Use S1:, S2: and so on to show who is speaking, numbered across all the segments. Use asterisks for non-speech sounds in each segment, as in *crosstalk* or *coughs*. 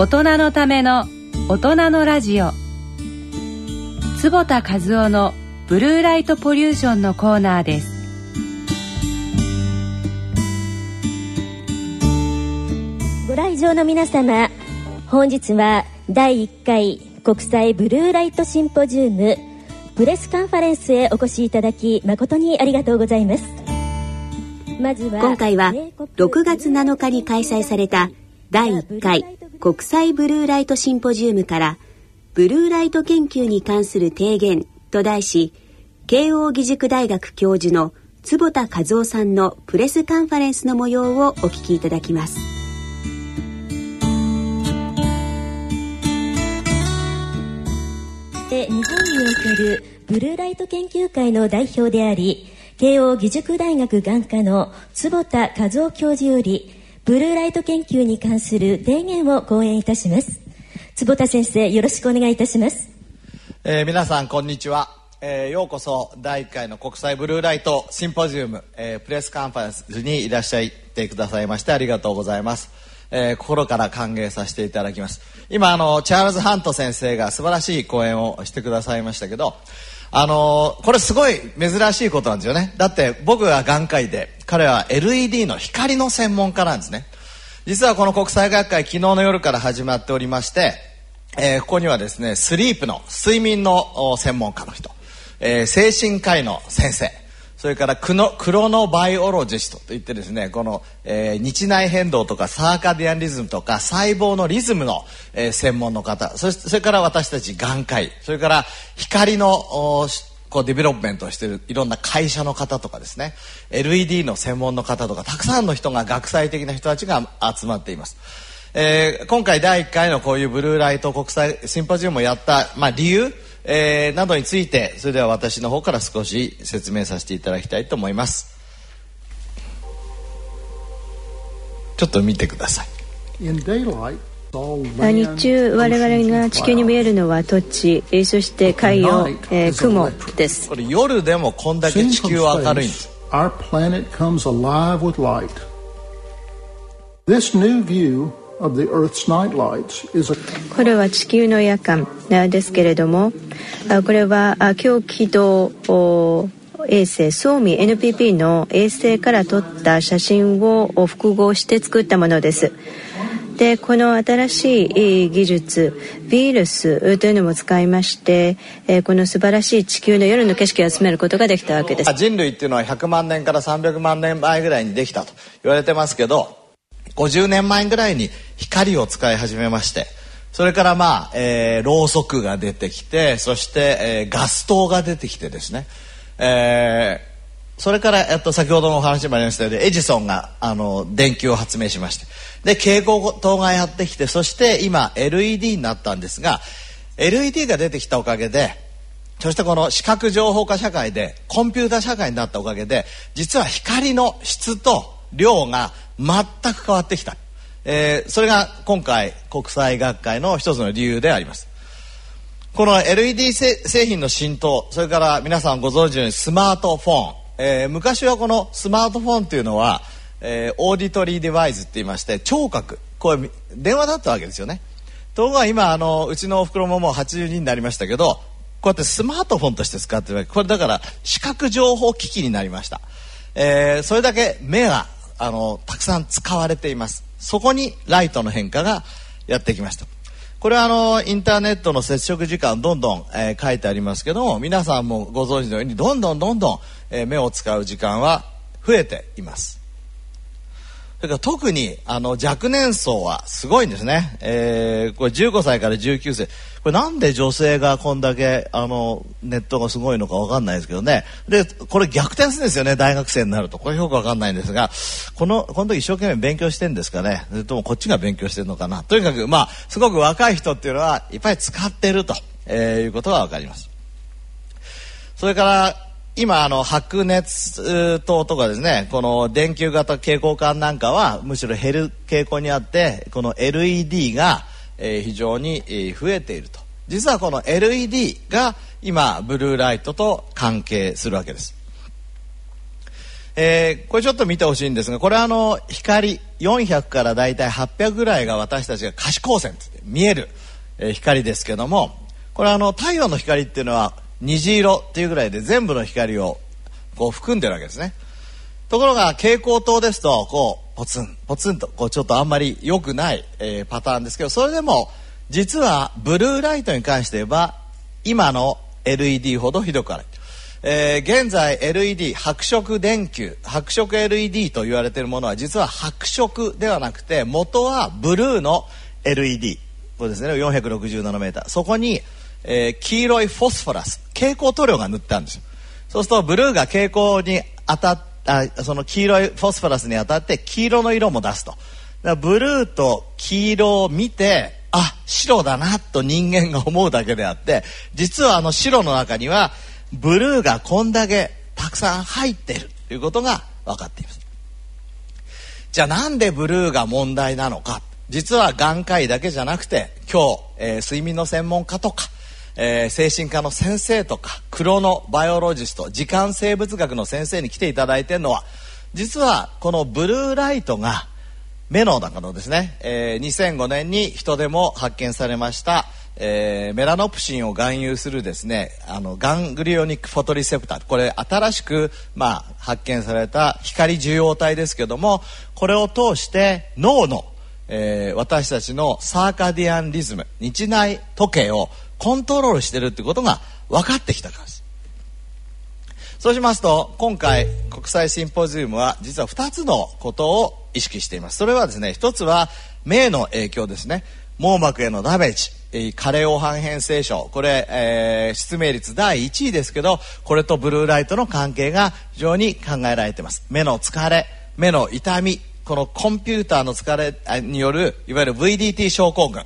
S1: 大人のための大人のラジオ。坪田和夫のブルーライトポリューションのコーナーです。
S2: ご来場の皆様本日は第1回国際ブルーライトシンポジウムプレスカンファレンスへお越しいただき誠にありがとうございます。
S3: まずは今回は6月7日に開催された第1回国際ブルーライトシンポジウムからブルーライト研究に関する提言と題し慶應義塾大学教授の坪田和夫さんのプレスカンファレンスの模様をお聞きいただきます。
S2: 日本におけるブルーライト研究会の代表であり慶應義塾大学眼科の坪田和夫教授よりブルーライト研究に関する提言を講演いたします。坪田先生よろしくお願いいたします、
S4: えー、皆さんこんにちは、えー、ようこそ第1回の国際ブルーライトシンポジウム、えー、プレスカンファレンスにいらっしゃってくださいましてありがとうございます。えー、心から歓迎させていただきます。今あのチャールズ・ハント先生が素晴らしい講演をしてくださいましたけどあのー、これすごい珍しいことなんですよね。だって僕が眼科医で彼は LED の光の専門家なんですね。実はこの国際学会昨日の夜から始まっておりまして、えー、ここにはですねスリープの睡眠の専門家の人、えー、精神科医の先生。それからクノクロノバイオロジストといってですねこの、えー、日内変動とかサーカディアンリズムとか細胞のリズムの、えー、専門の方そしてそれから私たち眼科医それから光のこう development をしているいろんな会社の方とかですね LED の専門の方とかたくさんの人が学際的な人たちが集まっています。えー、今回第1回のこういうブルーライト国際シンポジウムをやった、まあ、理由、えー、などについてそれでは私の方から少し説明させていただきたいと思います。ちょっと見てください。
S5: 日中我々が地球に見えるのは土地そして海洋、えー、雲です。
S4: これ夜でもこんだけ地球は明るい。んです Our planet comes alive with light.
S5: This new view これは地球の夜間ですけれどもこれは強軌道衛星ソーミ NPP の衛星から撮った写真を複合して作ったものです。でこの新しい技術ビールスというのも使いまして、えこの素晴らしい地球の夜の景色を集めることができたわけです
S4: 人類っていうのは100万年から300万年前ぐらいにできたと言われてますけど50年前ぐらいに光を使い始めましてそれからまあ、えー、ろうそくが出てきてそして、えー、ガス灯が出てきてですね、えーそれから、えっと、先ほどのお話もありましたようにエジソンがあの電球を発明しまして。で蛍光灯がやってきてそして今 LED になったんですが LED が出てきたおかげでそしてこの視覚情報化社会でコンピューター社会になったおかげで実は光の質と量が全く変わってきた、えー、それが今回国際学会の一つの理由であります。この LED 製品の浸透それから皆さんご存知のようにスマートフォン。えー、昔はこのスマートフォンっていうのは、えー、オーディトリーデバイスって言いまして聴覚。これ電話だったわけですよね。ところが今あのうちのおふくろももう82になりましたけどこうやってスマートフォンとして使ってるわけ。これだから視覚情報機器になりました、えー、それだけ目があのたくさん使われています。そこにライトの変化がやってきました。これはあのインターネットの接触時間どんどん、えー、書いてありますけども皆さんもご存知のようにどんどんどんどん、えー、目を使う時間は増えています。それから特にあの若年層はすごいんですね、えー、これ15歳から19歳。これなんで女性がこんだけあのネットがすごいのかわかんないですけどね。でこれ逆転するんですよね大学生になると。これよくわかんないんですがこのこの時一生懸命勉強してんですかね。それともこっちが勉強してるのかな。とにかくまあすごく若い人っていうのはいっぱい使ってると、えー、いうことがわかります。それから今あの白熱灯とかですねこの電球型蛍光管なんかはむしろ減る傾向にあってこの LED が、え、非常に、増えていると。実はこの LED が今ブルーライトと関係するわけです。えー、これちょっと見てほしいんですがこれはあの光400からだいたい800ぐらいが私たちが可視光線って見える、光ですけどもこれあの太陽の光っていうのは虹色っていうぐらいで全部の光をこう含んでるわけですね。ところが蛍光灯ですとこうポツンポツンとこうちょっとあんまり良くない、えー、パターンですけどそれでも実はブルーライトに関して言えば今の LED ほどひどくない、えー、現在 LED 白色電球白色 LED と言われているものは実は白色ではなくて元はブルーの LED これですね。460ナノメーター。そこに、えー、黄色いフォスフォラス蛍光塗料が塗ってあるんですよ。そうするとブルーが蛍光に当たっあその黄色いフォスフォラスに当たって黄色の色も出すと。だブルーと黄色を見てあ白だなと人間が思うだけであって実はあの白の中にはブルーがこんだけたくさん入っているということが分かっています。じゃあなんでブルーが問題なのか。実は眼科医だけじゃなくて今日、えー、睡眠の専門家とかえー、精神科の先生とかクロノバイオロジスト時間生物学の先生に来ていただいてるのは実はこのブルーライトが目の中のですね、えー、2005年に人でも発見されました、えー、メラノプシンを含有するですねあのガングリオニックフォトリセプター。これ新しく、まあ、発見された光受容体ですけどもこれを通して脳の、えー、私たちのサーカディアンリズム日内時計をコントロールしてるってことが分かってきたからです。そうしますと今回国際シンポジウムは実は2つのことを意識しています。それはですね1つは目の影響ですね。網膜へのダメージ加齢黄斑変性症。これ、えー、失明率第1位ですけどこれとブルーライトの関係が非常に考えられています。目の疲れ目の痛みこのコンピューターの疲れによるいわゆる VDT 症候群。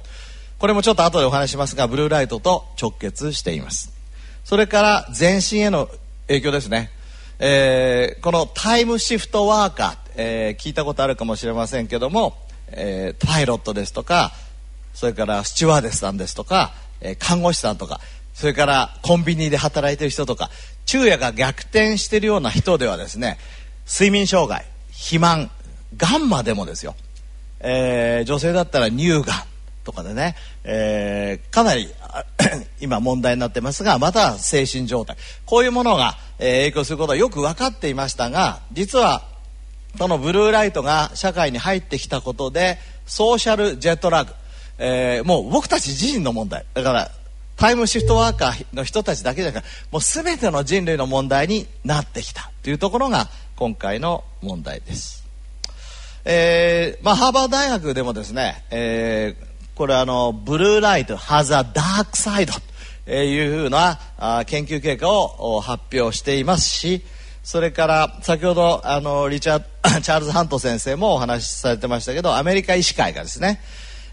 S4: これもちょっと後でお話しますがブルーライトと直結しています。それから全身への影響ですね、えー、このタイムシフトワーカー、えー、聞いたことあるかもしれませんけども、えー、パイロットですとかそれからスチュワーデスさんですとか、え、看護師さんとかそれからコンビニで働いてる人とか昼夜が逆転してるような人ではですね睡眠障害肥満がんまでもですよ、えー、女性だったら乳がんとかでね、えー、かなり *coughs* 今問題になってますがまた精神状態。こういうものが、えー、影響することはよく分かっていましたが実はそのブルーライトが社会に入ってきたことでソーシャルジェットラグ、えー、もう僕たち自身の問題。だからタイムシフトワーカーの人たちだけじゃなくてもう全ての人類の問題になってきた。というところが今回の問題です。えーまあ、ハーバー大学でもですね、えー、これあのブルーライト has a dark side というふうな研究結果を発表していますしそれから先ほどあのリチャー *coughs* チャールズ・ハント先生もお話しされてましたけどアメリカ医師会がですね、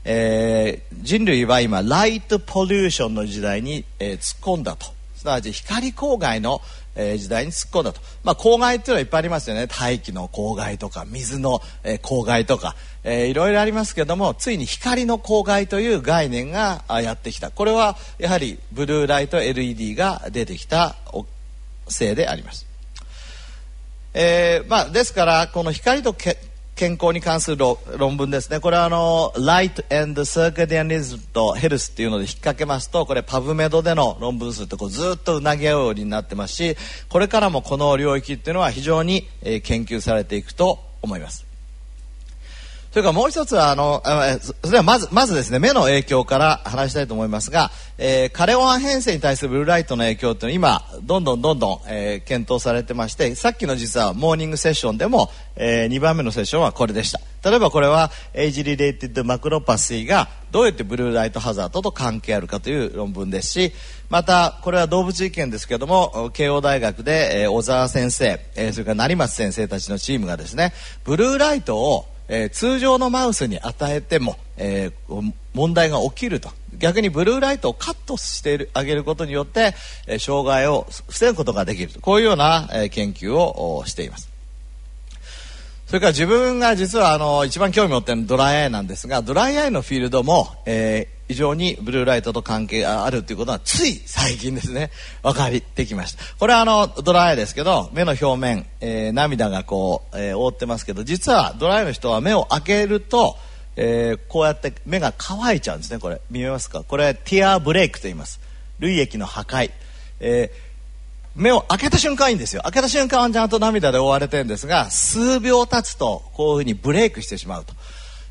S4: えー、人類は今ライトポリューションの時代に、えー、突っ込んだと。すなわち光光害のえー、時代に突っ込んだと、まあ、公害っていうのはいっぱいありますよね。大気の公害とか水の、えー、公害とか、えー、いろいろありますけどもついに光の公害という概念がやってきた。これはやはりブルーライト LED が出てきたせいであります。えーまあ、ですからこの光と健康に関する論文ですね。これはあの Light and Circadianism と Health っていうので引っ掛けますとこれパブメドでの論文数ってこうずっとうなぎ合うようになってますしこれからもこの領域っていうのは非常に、研究されていくと思います。それからもう一つはあのそれはまずまずですね目の影響から話したいと思いますが、えー、カレオン変性に対するブルーライトの影響っていうのは今どんどんどんどん、えー、検討されてましてさっきの実はモーニングセッションでも、えー、2番目のセッションはこれでした。例えばこれは age-related maculopathy がどうやって blue light hazard と関係あるかという論文ですしまたこれは動物実験ですけども慶応大学で、えー、小沢先生、えー、それから成松先生たちのチームがですねブルーライトをえー、通常のマウスに与えても、えー、問題が起きると逆にブルーライトをカットしてあげることによって、えー、障害を防ぐことができるとこういうような、え、研究をしています。それから自分が実はあの一番興味を持っているドライアイなんですがドライアイのフィールドも、えー、非常にブルーライトと関係があるということはつい最近ですね。分かってきました。これはあのドライアイですけど目の表面、えー、涙がこう、えー、覆ってますけど実はドライアイの人は目を開けると、えー、こうやって目が乾いちゃうんですねこれ。見えますか？これティアブレイクと言います。涙液の破壊、え、目を開けた瞬間いいんですよ。開けた瞬間はちゃんと涙で覆われてるんですが数秒経つとこういうふうにブレイクしてしまうと。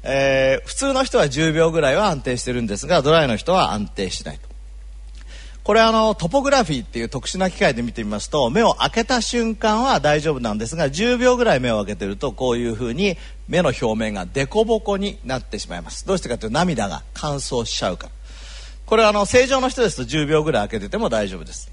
S4: えー、普通の人は10秒ぐらいは安定してるんですがドライの人は安定しないと。これあのトポグラフィーっていう特殊な機械で見てみますと目を開けた瞬間は大丈夫なんですが10秒ぐらい目を開けてるとこういうふうに目の表面が凸凹になってしまいます。どうしてかというと涙が乾燥しちゃうから。これはあの正常の人ですと10秒ぐらい開けてても大丈夫です。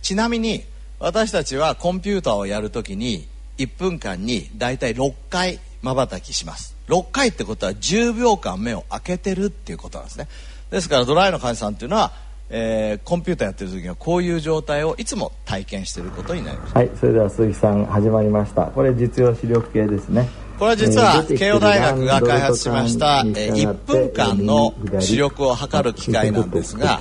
S4: ちなみに私たちはコンピューターをやるときに1分間にだいたい6回まばたきします。6回ってことは10秒間目を開けてるっていうことなんですね。ですからドライの患者さんっていうのは、えー、コンピューターやってる時にはこういう状態をいつも体験してることになります。
S6: はいそれでは鈴木さん始まりました。これ実用視力系ですね。
S4: これは実は慶応大学が開発しました1分間の視力を測る機械なんですが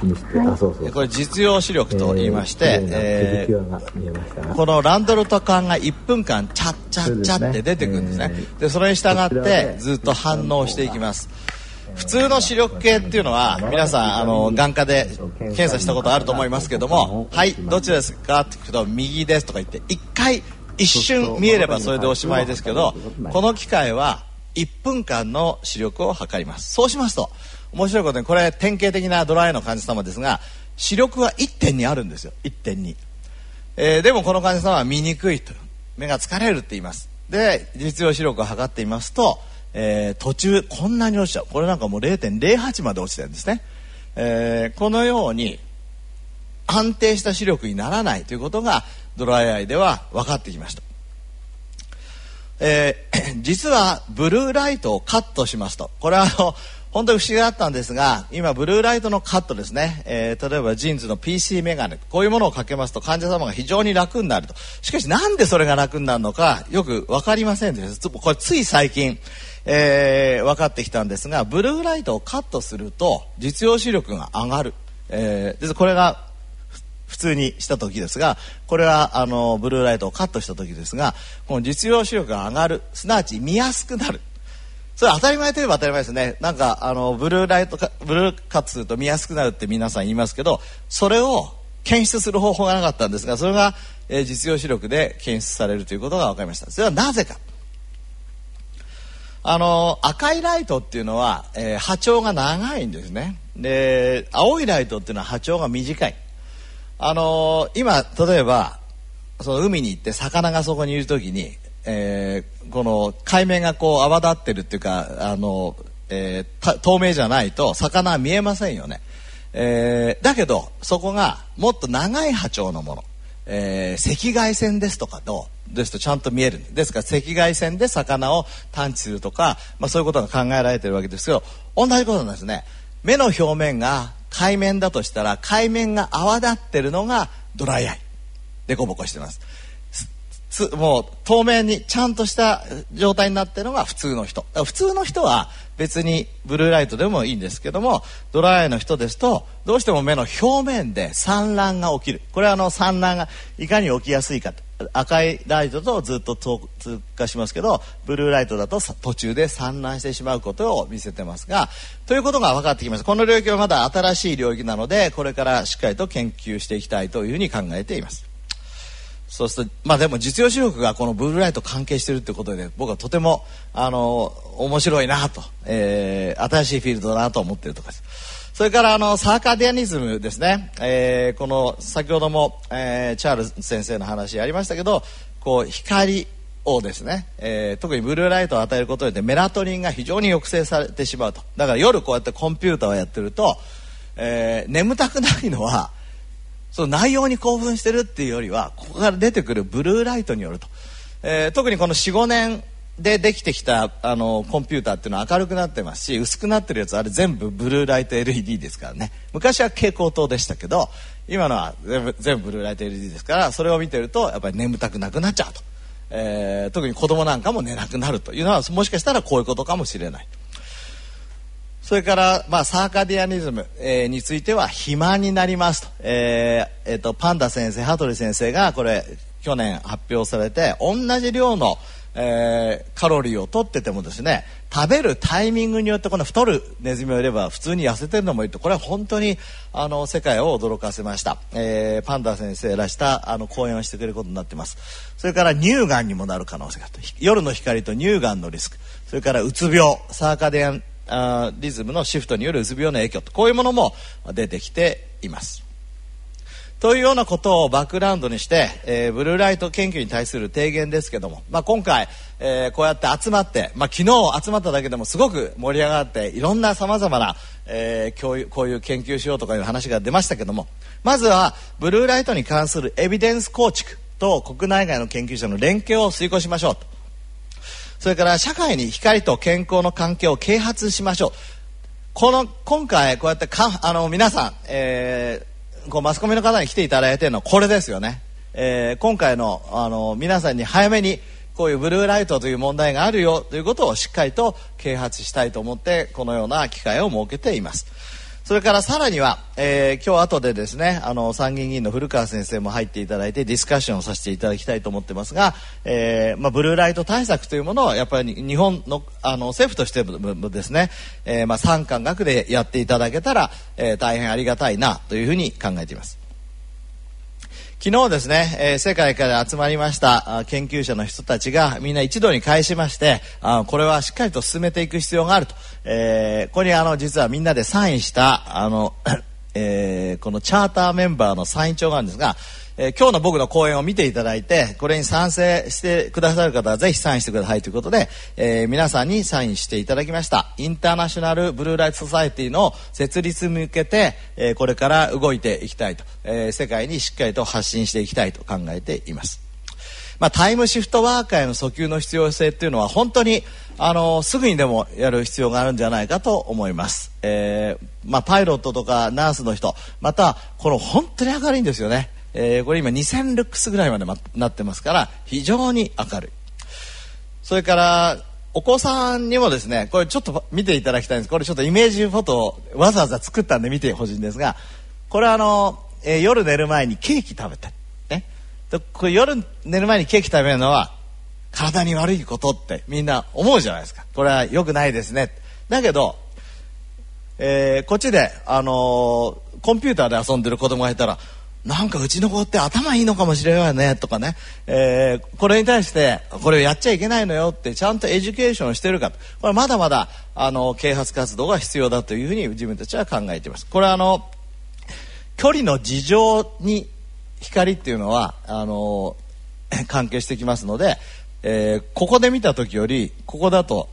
S4: これ実用視力と言いまして、えー、このランドルト管が1分間チャッチャッチャって出てくるんですね。でそれに従ってずっと反応していきます。普通の視力計っていうのは皆さんあの眼科で検査したことあると思いますけども「はいどっちですか?」って聞くと「右です」とか言って1回一瞬見えればそれでおしまいですけどこの機械は1分間の視力を測ります。そうしますと面白いことにこれ典型的なドライの患者様ですが視力は1点にあるんですよ。1点に、えー、でもこの患者様は見にくいと。目が疲れるって言います。で実用視力を測っていますと、えー、途中こんなに落ちちゃう。これなんかもう0.08まで落ちてるんですね、えー、このように安定した視力にならないということがドライアイでは分かってきました、えー、*clears throat* 実はブルーライトをカットしますと。これはあの本当に不思議だったんですが今ブルーライトのカットですね、えー、例えばジーンズの PC メガネこういうものをかけますと患者様が非常に楽になると。しかしなんでそれが楽になるのかよく分かりませんでしたこれつい最近えー、分かってきたんですがブルーライトをカットすると実用視力が上がる、えー、でこれが普通にした時ですがこれはあのブルーライトをカットした時ですがこの実用視力が上がるすなわち見やすくなる。それ当たり前といえば当たり前ですね。なんかあのブルーライトブルーカットすると見やすくなるって皆さん言いますけどそれを検出する方法がなかったんですがそれが、えー、実用視力で検出されるということが分かりました。それはなぜか。あの赤いライトっていうのは、えー、波長が長いんですね。で青いライトっていうのは波長が短い。あのー、今例えばその海に行って魚がそこにいる時に、えー、この海面がこう泡立ってるっていうかあの、えー、透明じゃないと魚は見えませんよね、えー、だけどそこがもっと長い波長のもの、えー、赤外線ですとかとですとちゃんと見える。んですから赤外線で魚を探知するとか、まあ、そういうことが考えられてるわけですけど同じことなんですね。目の表面が海面だとしたら海面が泡立ってるのがドライアイ。でこぼこしてます。もう透明にちゃんとした状態になってるのが普通の人。普通の人は別にブルーライトでもいいんですけどもドライアイの人ですとどうしても目の表面で散乱が起きる。これはあの散乱がいかに起きやすいか赤いライトとずっと通過しますけどブルーライトだと途中で散乱してしまうことを見せてますがということが分かってきました。この領域はまだ新しい領域なのでこれからしっかりと研究していきたいというふうに考えています。そうするとまあでも実用視力がこのブルーライト関係してるってことで僕はとてもあの面白いなと、えー、新しいフィールドだなと思ってるところです。それからあのサーカディアニズムですね、えー、この先ほども、えー、チャールズ先生の話ありましたけどこう光をですね、えー、特にブルーライトを与えることによってメラトニンが非常に抑制されてしまうと。だから夜こうやってコンピューターをやってると、えー、眠たくないのはその内容に興奮してるっていうよりはここから出てくるブルーライトによると、えー、特にこの45年でできてきたあのコンピューターっていうのは明るくなってますし薄くなってるやつあれ全部ブルーライト LED ですからね。昔は蛍光灯でしたけど今のは全部全部ブルーライト LED ですからそれを見てるとやっぱり眠たくなくなっちゃうと、えー、特に子供なんかも寝なくなるというのはもしかしたらこういうことかもしれない。それから、まあ、サーカディアニズム、えー、については肥満になりますと,、えーえーと、パンダ先生羽鳥先生がこれ去年発表されて同じ量の、えー、カロリーを取っててもですね食べるタイミングによってこの太るネズミをいれば普通に痩せてるのもいると。これは本当にあの世界を驚かせました、えー、パンダ先生らしたあの講演をしてくれることになってます。それから乳がんにもなる可能性がある夜の光と乳がんのリスク。それからうつ病。サーカディアンあリズムのシフトによるうつ病の影響と。こういうものも出てきています。というようなことをバックグラウンドにして、えー、ブルーライト研究に対する提言ですけども、まあ、今回、えー、こうやって集まって、まあ、昨日集まっただけでもすごく盛り上がっていろんなさまざまな、えー、こういうこういう研究しようとかいう話が出ましたけどもまずはブルーライトに関するエビデンス構築と国内外の研究者の連携を遂行しましょうと。それから社会に光と健康の関係を啓発しましょう。この今回こうやってかあの皆さん、えー、こうマスコミの方に来ていただいてるのはこれですよね、えー、今回のあの皆さんに早めにこういうブルーライトという問題があるよということをしっかりと啓発したいと思ってこのような機会を設けています。それからさらには、えー、今日後でですねあの参議院議員の古川先生も入っていただいてディスカッションをさせていただきたいと思ってますが、えーまあ、ブルーライト対策というものをやっぱり日本のあの政府としてもですね、えまあ、産官学でやっていただけたら、え、大変ありがたいなというふうに考えています。昨日ですね、えー、世界から集まりました研究者の人たちがみんな一堂に会しましてあこれはしっかりと進めていく必要があると、えー、ここにあの実はみんなでサインしたあの、*coughs* えー、このチャーターメンバーのサイン帳があるんですがえー、今日の僕の講演を見ていただいてこれに賛成してくださる方はぜひサインしてくださいということで、えー、皆さんにサインしていただきました。インターナショナルブルーライトソサエティの設立に向けて、えー、これから動いていきたいと、え世界にしっかりと発信していきたいと考えています。まあ、タイムシフトワーカーへの訴求の必要性っていうのは本当にあのすぐにでもやる必要があるんじゃないかと思います、えーまあ、パイロットとかナースの人またこの本当に明るいんですよね。えー、これ今2000ルックスぐらいまで、ま、なってますから非常に明るい。それからお子さんにもですねこれちょっと見ていただきたいんです。これちょっとイメージフォトをわざわざ作ったんで見てほしいんですがこれあの、えー、夜寝る前にケーキ食べたね。でこれ夜寝る前にケーキ食べるのは体に悪いことってみんな思うじゃないですか。これは良くないですね。だけど、えー、こっちで、あのー、コンピューターで遊んでる子供がいたらなんかうちの子って頭いいのかもしれないねとかね、えー、これに対してこれをやっちゃいけないのよってちゃんと education してるかこれまだまだあの啓発活動が必要だというふうに自分たちは考えています。これはあの距離の自乗に光っていうのはあの *laughs* 関係してきますので、えー、ここで見た時よりここだと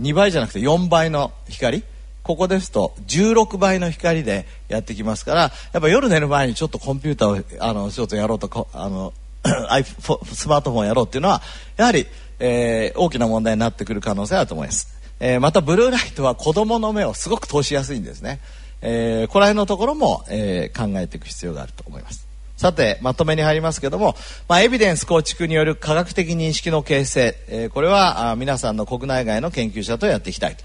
S4: 2倍じゃなくて4倍の光。ここですと16倍の光でやってきますからやっぱ夜寝る前にちょっとコンピューターをあのちょっとやろうとあの *coughs* スマートフォンやろうっていうのはやはり、えー、大きな問題になってくる可能性あると思います、えー、またブルーライトは子供の目をすごく通しやすいんですね、えー、この辺のところも、えー、考えていく必要があると思います。さてまとめに入りますけども、まあ、エビデンス構築による科学的認識の形成、えー、これはあ皆さんの国内外の研究者とやっていきたいと。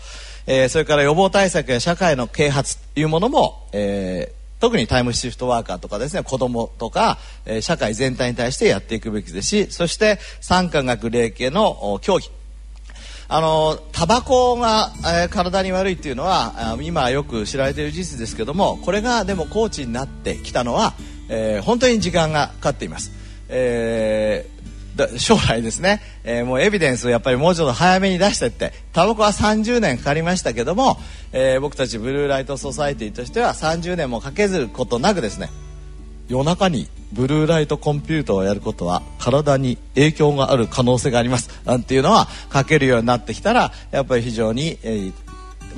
S4: えー、それから予防対策や社会の啓発というものも、えー、特にタイムシフトワーカーとかですね子どもとか、えー、社会全体に対してやっていくべきですしそして産科学霊系の競技あのタバコが、えー、体に悪いっていうのは今よく知られている事実ですけどもこれがでもコーチになってきたのは、えー、本当に時間がかかっています。えー将来ですね、えー、もうエビデンスをやっぱりもうちょっと早めに出してってタバコは30年かかりましたけども、えー、僕たちブルーライトソサイティとしては30年もかけずることなくですね夜中にブルーライトコンピューターをやることは体に影響がある可能性があります。なんていうのは書けるようになってきたらやっぱり非常に、えー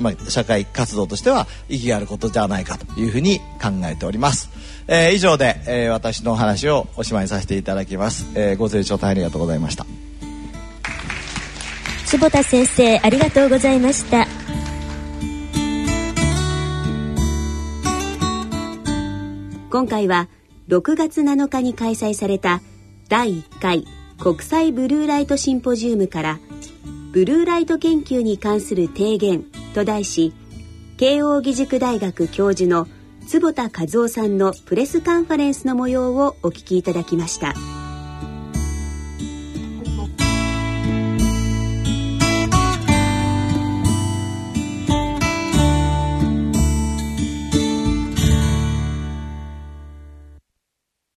S4: まあ、社会活動としては意義があることじゃないかというふうに考えております。えー、以上で、えー、私のお話をおしまいさせていただきます、えー、ご清聴大変ありがとうございました。
S2: 坪田先生ありがとうございました。
S3: 今回は6月7日に開催された第1回国際ブルーライトシンポジウムからブルーライト研究に関する提言と題し慶應義塾大学教授の坪田和夫さんのプレスカンファレンスの模様をお聞きいただきました。